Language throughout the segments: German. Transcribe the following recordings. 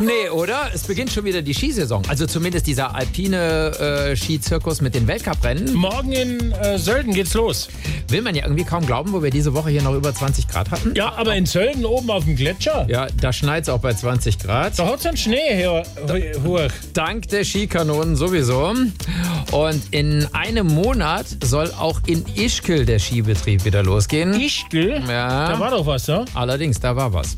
Nee, oder? Es beginnt schon wieder die Skisaison. Also zumindest dieser alpine äh, Skizirkus mit den Weltcuprennen. Morgen in äh, Sölden geht's los. Will man ja irgendwie kaum glauben, wo wir diese Woche hier noch über 20 Grad hatten. Ja, aber in Sölden oben auf dem Gletscher, Ja, da schneit es auch bei 20 Grad. da hat's einen Schnee her, hoch. Dank der Skikanonen sowieso. Und in einem Monat soll auch in Ischgl der Skibetrieb wieder losgehen. Ischgl? Ja. Da war doch was, ne? Allerdings, da war was.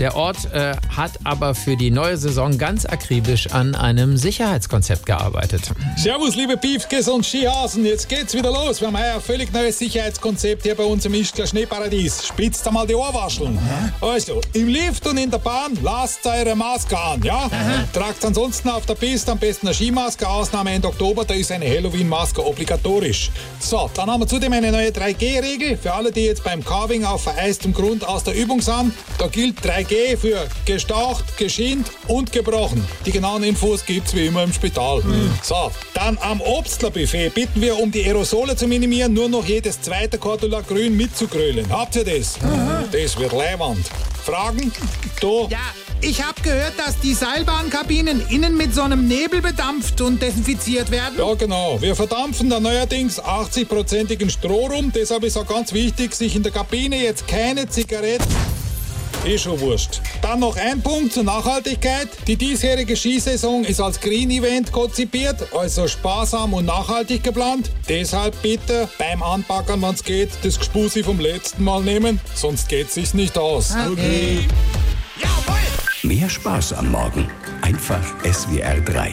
Der Ort äh, hat aber für die neue Saison ganz akribisch an einem Sicherheitskonzept gearbeitet. Servus, liebe Piefkes und Skihasen. Jetzt geht's wieder los. Wir haben ein völlig neues Sicherheitskonzept hier bei uns im Ischgler Schneeparadies. Spitzt einmal die Ohrwascheln. Also, im Lift und in der Bahn lasst eure Maske an, ja? Tragt ansonsten auf der Piste am besten eine Skimaske. Ausnahme Ende Oktober, da ist eine Halloween-Maske obligatorisch. So, dann haben wir zudem eine neue 3G-Regel für alle, die jetzt beim Carving auf vereistem Grund aus der Übung sind. Da gilt 3G für gestaucht, geschient und gebrochen. Die genauen Infos gibt's wie immer im Spital. So, dann am Obstlerbuffet bitten wir, um die Aerosole zu minimieren, nur noch jedes zweite Cordula Grün mitzugrölen. Habt ihr das? Das wird leiwand. Fragen? Da? Ja, ich habe gehört, dass die Seilbahnkabinen innen mit so einem Nebel bedampft und desinfiziert werden. Ja, genau. Wir verdampfen da neuerdings 80-prozentigen Stroh rum. Deshalb ist auch ganz wichtig, sich in der Kabine jetzt keine Zigaretten. Eh schon wurscht. Dann noch ein Punkt zur Nachhaltigkeit. Die diesjährige Skisaison ist als Green Event konzipiert, also sparsam und nachhaltig geplant. Deshalb bitte beim Anpackern, wenn's geht, das Gespusi vom letzten Mal nehmen, sonst geht sich's nicht aus. Okay. Mehr Spaß am Morgen. Einfach SWR 3.